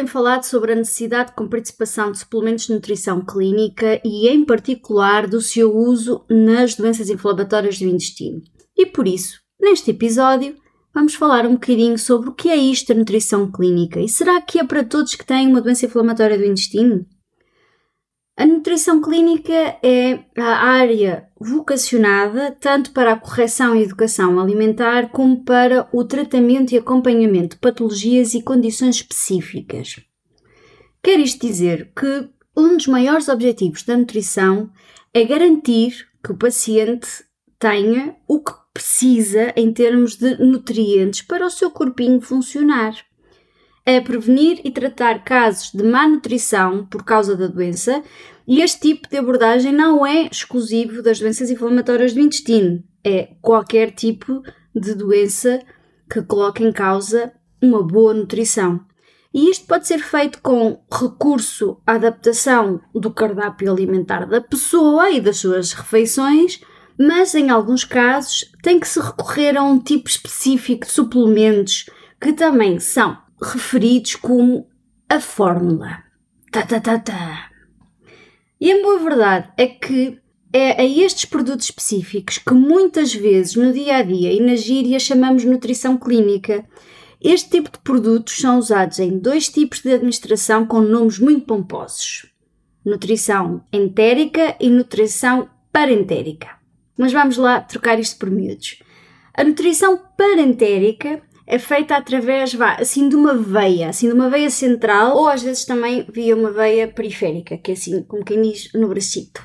Tem falado sobre a necessidade com participação de suplementos de nutrição clínica e, em particular, do seu uso nas doenças inflamatórias do intestino. E por isso, neste episódio, vamos falar um bocadinho sobre o que é isto a nutrição clínica e será que é para todos que têm uma doença inflamatória do intestino? Nutrição clínica é a área vocacionada tanto para a correção e educação alimentar como para o tratamento e acompanhamento de patologias e condições específicas. Quer isto dizer que um dos maiores objetivos da nutrição é garantir que o paciente tenha o que precisa em termos de nutrientes para o seu corpinho funcionar. É prevenir e tratar casos de má nutrição por causa da doença e este tipo de abordagem não é exclusivo das doenças inflamatórias do intestino, é qualquer tipo de doença que coloque em causa uma boa nutrição. E isto pode ser feito com recurso à adaptação do cardápio alimentar da pessoa e das suas refeições, mas em alguns casos tem que se recorrer a um tipo específico de suplementos que também são referidos como a fórmula. Ta ta ta ta. E a boa verdade é que é a estes produtos específicos que muitas vezes no dia a dia e na gíria chamamos nutrição clínica. Este tipo de produtos são usados em dois tipos de administração com nomes muito pomposos: nutrição entérica e nutrição parentérica. Mas vamos lá trocar isto por miúdos. A nutrição parentérica é feita através, vá, assim de uma veia, assim de uma veia central, ou às vezes também via uma veia periférica, que é assim, como quem diz, no bracito.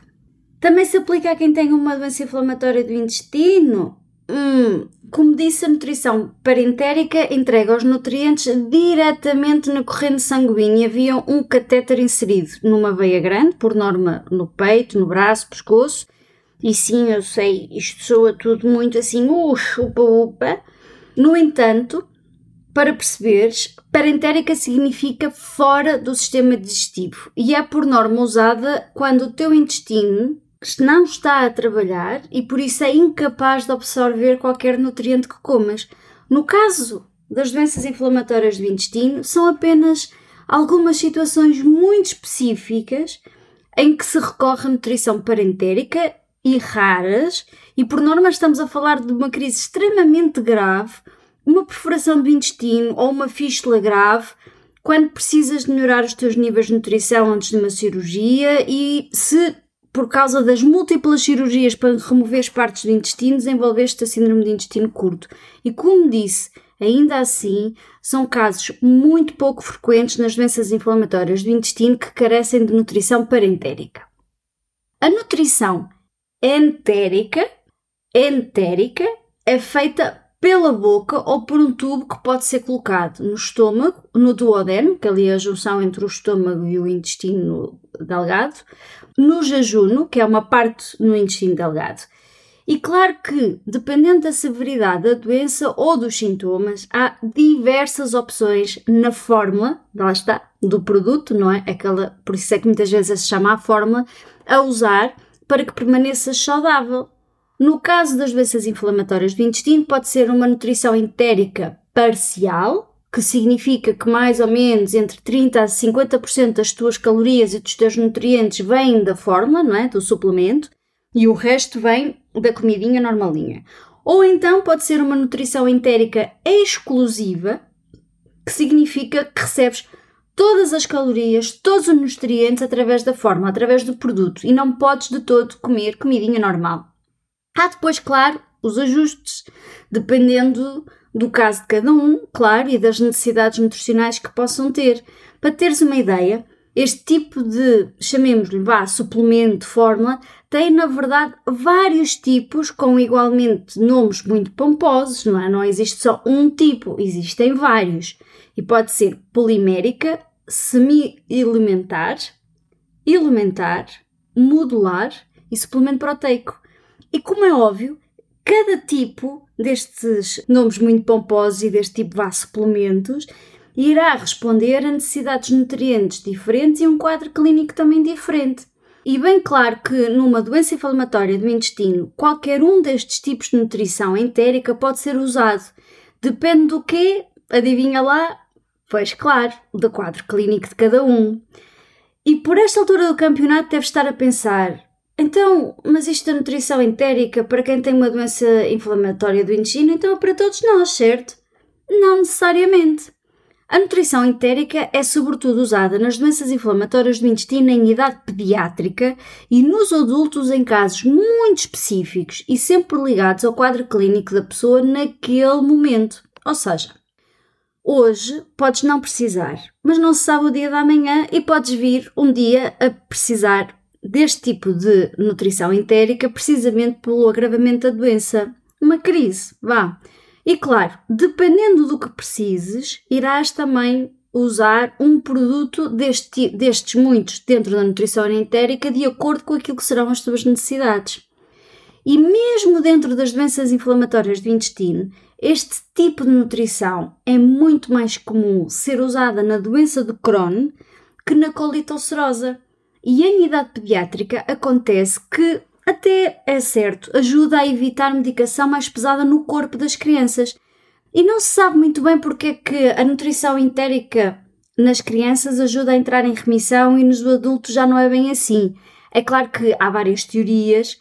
Também se aplica a quem tem uma doença inflamatória do intestino. Hum, como disse, a nutrição parentérica entrega os nutrientes diretamente na corrente sanguínea via um catéter inserido numa veia grande, por norma no peito, no braço, pescoço. E sim, eu sei, isto soa tudo muito assim, ufa, upa, upa no entanto, para perceberes, parentérica significa fora do sistema digestivo e é por norma usada quando o teu intestino não está a trabalhar e por isso é incapaz de absorver qualquer nutriente que comas. No caso das doenças inflamatórias do intestino, são apenas algumas situações muito específicas em que se recorre à nutrição parentérica e raras, e por norma estamos a falar de uma crise extremamente grave, uma perfuração do intestino ou uma fístula grave, quando precisas de melhorar os teus níveis de nutrição antes de uma cirurgia e se por causa das múltiplas cirurgias para remover as partes do intestino desenvolveste a síndrome de intestino curto. E como disse, ainda assim, são casos muito pouco frequentes nas doenças inflamatórias do intestino que carecem de nutrição parentérica. A nutrição entérica, entérica é feita pela boca ou por um tubo que pode ser colocado no estômago, no duodeno, que ali é a junção entre o estômago e o intestino delgado, no jejuno, que é uma parte no intestino delgado. E claro que, dependendo da severidade da doença ou dos sintomas, há diversas opções na fórmula, lá está, do produto, não é? Aquela, por isso é que muitas vezes se chama a fórmula, a usar para que permaneças saudável. No caso das doenças inflamatórias do intestino, pode ser uma nutrição entérica parcial, que significa que mais ou menos entre 30% a 50% das tuas calorias e dos teus nutrientes vêm da fórmula, não é? do suplemento, e o resto vem da comidinha normalinha. Ou então pode ser uma nutrição entérica exclusiva, que significa que recebes todas as calorias, todos os nutrientes através da fórmula, através do produto, e não podes de todo comer comidinha normal. Há depois, claro, os ajustes, dependendo do caso de cada um, claro, e das necessidades nutricionais que possam ter. Para teres uma ideia, Este tipo de, chamemos-lhe, vá, suplemento, fórmula, tem na verdade vários tipos com igualmente nomes muito pomposos, não é? Não existe só um tipo, existem vários. E pode ser polimérica, semi-elementar, elementar, modular e suplemento proteico. E como é óbvio, cada tipo destes nomes muito pomposos e deste tipo de suplementos irá responder a necessidades nutrientes diferentes e um quadro clínico também diferente. E bem claro que numa doença inflamatória do intestino, qualquer um destes tipos de nutrição entérica pode ser usado. Depende do quê? Adivinha lá? Pois claro, do quadro clínico de cada um. E por esta altura do campeonato deve estar a pensar: então, mas isto da nutrição entérica para quem tem uma doença inflamatória do intestino, então é para todos nós, certo? Não necessariamente. A nutrição entérica é sobretudo usada nas doenças inflamatórias do intestino em idade pediátrica e nos adultos em casos muito específicos e sempre ligados ao quadro clínico da pessoa naquele momento. Ou seja, hoje podes não precisar, mas não se sabe o dia da manhã e podes vir um dia a precisar deste tipo de nutrição entérica precisamente pelo agravamento da doença. Uma crise, vá. E claro, dependendo do que precises, irás também usar um produto deste, destes muitos dentro da nutrição entérica de acordo com aquilo que serão as tuas necessidades. E mesmo dentro das doenças inflamatórias do intestino, este tipo de nutrição é muito mais comum ser usada na doença de Crohn que na colite ulcerosa. E em idade pediátrica acontece que até é certo, ajuda a evitar medicação mais pesada no corpo das crianças. E não se sabe muito bem porque é que a nutrição entérica nas crianças ajuda a entrar em remissão e nos adultos já não é bem assim. É claro que há várias teorias,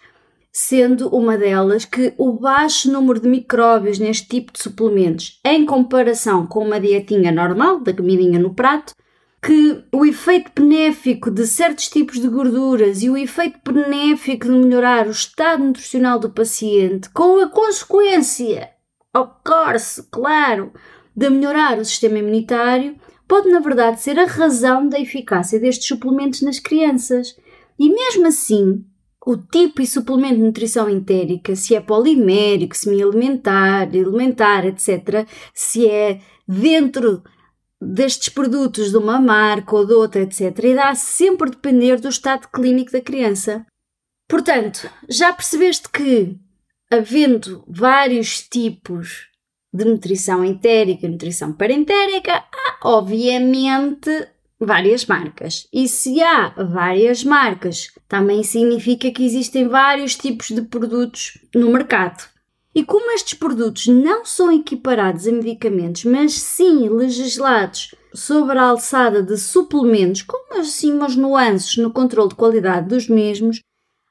sendo uma delas que o baixo número de micróbios neste tipo de suplementos, em comparação com uma dietinha normal, da comidinha no prato, que o efeito benéfico de certos tipos de gorduras e o efeito benéfico de melhorar o estado nutricional do paciente, com a consequência, ocorre-se, claro, de melhorar o sistema imunitário, pode na verdade ser a razão da eficácia destes suplementos nas crianças. E mesmo assim, o tipo e suplemento de nutrição entérica, se é polimérico, semi-alimentar, elementar, etc., se é dentro destes produtos de uma marca ou de outra, etc., irá sempre depender do estado clínico da criança. Portanto, já percebeste que, havendo vários tipos de nutrição entérica e nutrição parentérica, há obviamente várias marcas. E se há várias marcas, também significa que existem vários tipos de produtos no mercado. E como estes produtos não são equiparados a medicamentos, mas sim legislados sobre a alçada de suplementos, com assim umas nuances no controle de qualidade dos mesmos,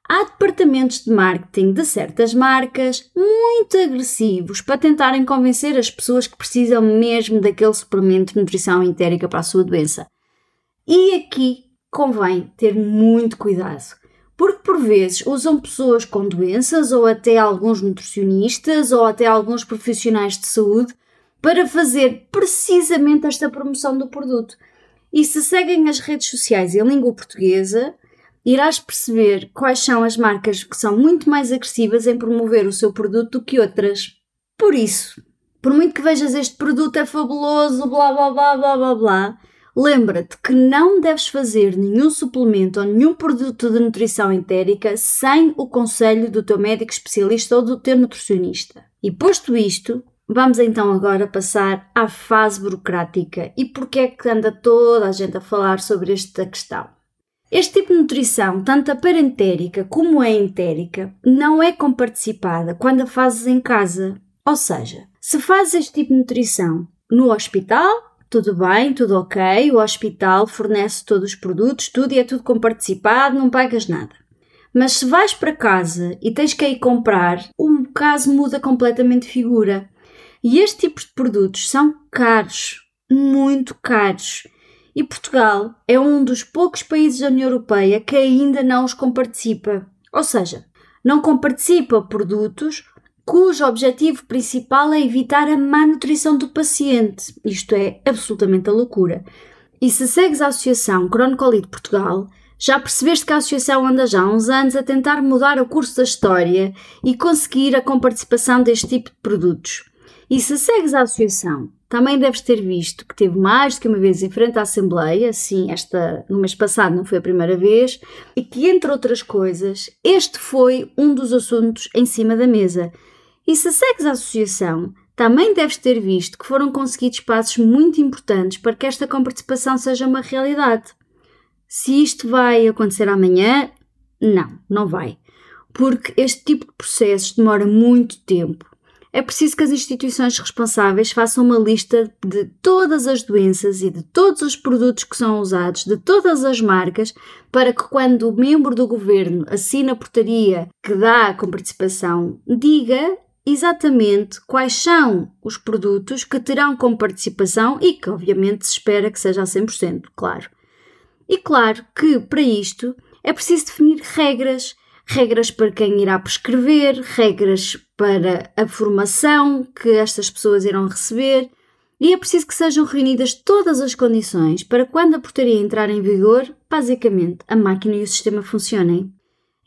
há departamentos de marketing de certas marcas muito agressivos para tentarem convencer as pessoas que precisam mesmo daquele suplemento de nutrição entérica para a sua doença. E aqui convém ter muito cuidado porque por vezes usam pessoas com doenças ou até alguns nutricionistas ou até alguns profissionais de saúde para fazer precisamente esta promoção do produto. E se seguem as redes sociais em língua portuguesa, irás perceber quais são as marcas que são muito mais agressivas em promover o seu produto do que outras. Por isso, por muito que vejas este produto é fabuloso, blá blá blá blá blá blá, Lembra-te que não deves fazer nenhum suplemento ou nenhum produto de nutrição entérica sem o conselho do teu médico especialista ou do teu nutricionista. E posto isto, vamos então agora passar à fase burocrática e porque é que anda toda a gente a falar sobre esta questão. Este tipo de nutrição, tanto a parentérica como a entérica, não é comparticipada quando a fazes em casa. Ou seja, se fazes este tipo de nutrição no hospital, tudo bem, tudo ok, o hospital fornece todos os produtos, tudo e é tudo comparticipado, não pagas nada. Mas se vais para casa e tens que ir comprar, o caso muda completamente de figura. E este tipo de produtos são caros, muito caros. E Portugal é um dos poucos países da União Europeia que ainda não os comparticipa. Ou seja, não comparticipa produtos cujo objetivo principal é evitar a má nutrição do paciente. Isto é absolutamente a loucura. E se segues a Associação Cronocolite Portugal, já percebeste que a associação anda já há uns anos a tentar mudar o curso da história e conseguir a comparticipação deste tipo de produtos. E se segues a associação, também deves ter visto que teve mais do que uma vez em frente à Assembleia, sim, esta no mês passado não foi a primeira vez, e que, entre outras coisas, este foi um dos assuntos em cima da mesa. E se segues a associação, também deves ter visto que foram conseguidos passos muito importantes para que esta comparticipação seja uma realidade. Se isto vai acontecer amanhã, não, não vai. Porque este tipo de processos demora muito tempo. É preciso que as instituições responsáveis façam uma lista de todas as doenças e de todos os produtos que são usados, de todas as marcas, para que quando o membro do governo assina a portaria que dá a comparticipação, diga exatamente quais são os produtos que terão como participação e que, obviamente, se espera que seja a 100%, claro. E claro que, para isto, é preciso definir regras. Regras para quem irá prescrever, regras para a formação que estas pessoas irão receber, e é preciso que sejam reunidas todas as condições para quando a portaria entrar em vigor, basicamente, a máquina e o sistema funcionem.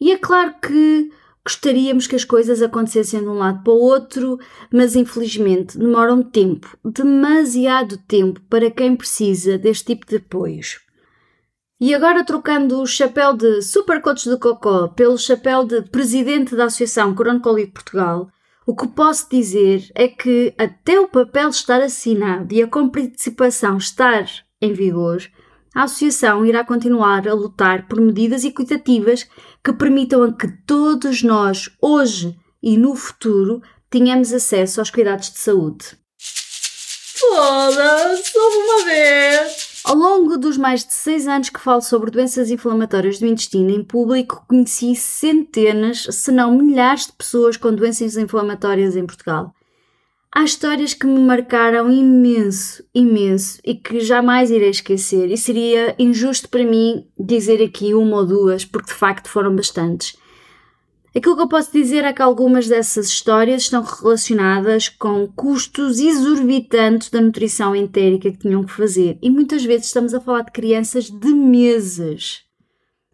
E é claro que Gostaríamos que as coisas acontecessem de um lado para o outro, mas infelizmente demoram tempo, demasiado tempo para quem precisa deste tipo de apoios. E agora trocando o chapéu de Super Coach de Cocó pelo chapéu de Presidente da Associação Coronacolite Portugal, o que posso dizer é que até o papel estar assinado e a participação estar em vigor, a Associação irá continuar a lutar por medidas equitativas que permitam a que todos nós, hoje e no futuro, tenhamos acesso aos cuidados de saúde. Foda-se, uma vez! Ao longo dos mais de seis anos que falo sobre doenças inflamatórias do intestino em público, conheci centenas, se não milhares de pessoas com doenças inflamatórias em Portugal. Há histórias que me marcaram imenso, imenso e que jamais irei esquecer, e seria injusto para mim dizer aqui uma ou duas, porque de facto foram bastantes. Aquilo que eu posso dizer é que algumas dessas histórias estão relacionadas com custos exorbitantes da nutrição entérica que tinham que fazer, e muitas vezes estamos a falar de crianças de meses.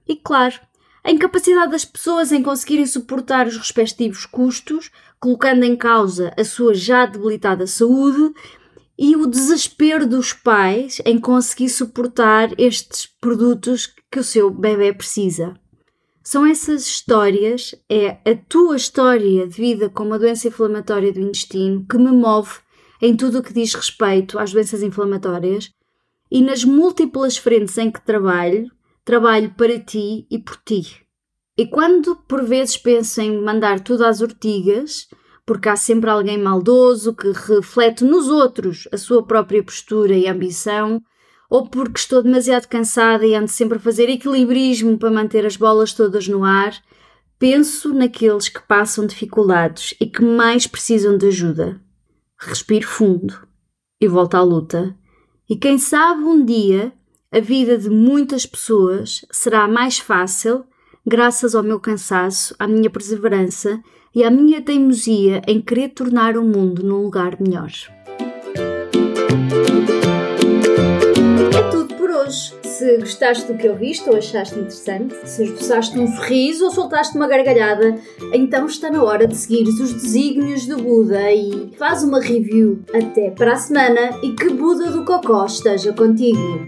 E claro, a incapacidade das pessoas em conseguirem suportar os respectivos custos, colocando em causa a sua já debilitada saúde, e o desespero dos pais em conseguir suportar estes produtos que o seu bebê precisa. São essas histórias, é a tua história de vida com uma doença inflamatória do intestino que me move em tudo o que diz respeito às doenças inflamatórias e nas múltiplas frentes em que trabalho, trabalho para ti e por ti. E quando por vezes penso em mandar tudo às ortigas, porque há sempre alguém maldoso que reflete nos outros a sua própria postura e ambição, ou porque estou demasiado cansada e ando sempre a fazer equilibrismo para manter as bolas todas no ar, penso naqueles que passam dificuldades e que mais precisam de ajuda. Respiro fundo e volto à luta. E quem sabe um dia a vida de muitas pessoas será mais fácil graças ao meu cansaço, à minha perseverança e à minha teimosia em querer tornar o mundo num lugar melhor. É tudo por hoje. Se gostaste do que ouviste ou achaste interessante, se esboçaste um sorriso ou soltaste uma gargalhada, então está na hora de seguir os desígnios do Buda e faz uma review. Até para a semana e que Buda do Cocó esteja contigo!